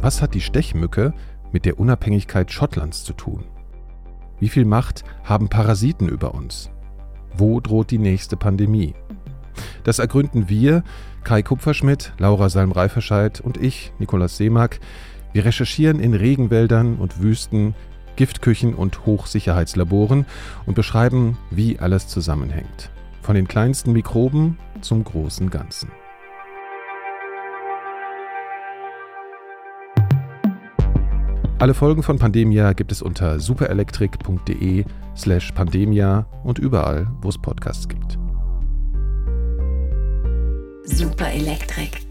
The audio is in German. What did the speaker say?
Was hat die Stechmücke mit der Unabhängigkeit Schottlands zu tun? Wie viel Macht haben Parasiten über uns? Wo droht die nächste Pandemie? Das ergründen wir, Kai Kupferschmidt, Laura Salm-Reiferscheid und ich, Nikolaus Seemack. Wir recherchieren in Regenwäldern und Wüsten, Giftküchen und Hochsicherheitslaboren und beschreiben, wie alles zusammenhängt. Von den kleinsten Mikroben zum großen Ganzen. Alle Folgen von Pandemia gibt es unter superelektrik.de slash pandemia und überall, wo es Podcasts gibt. Superelektrik.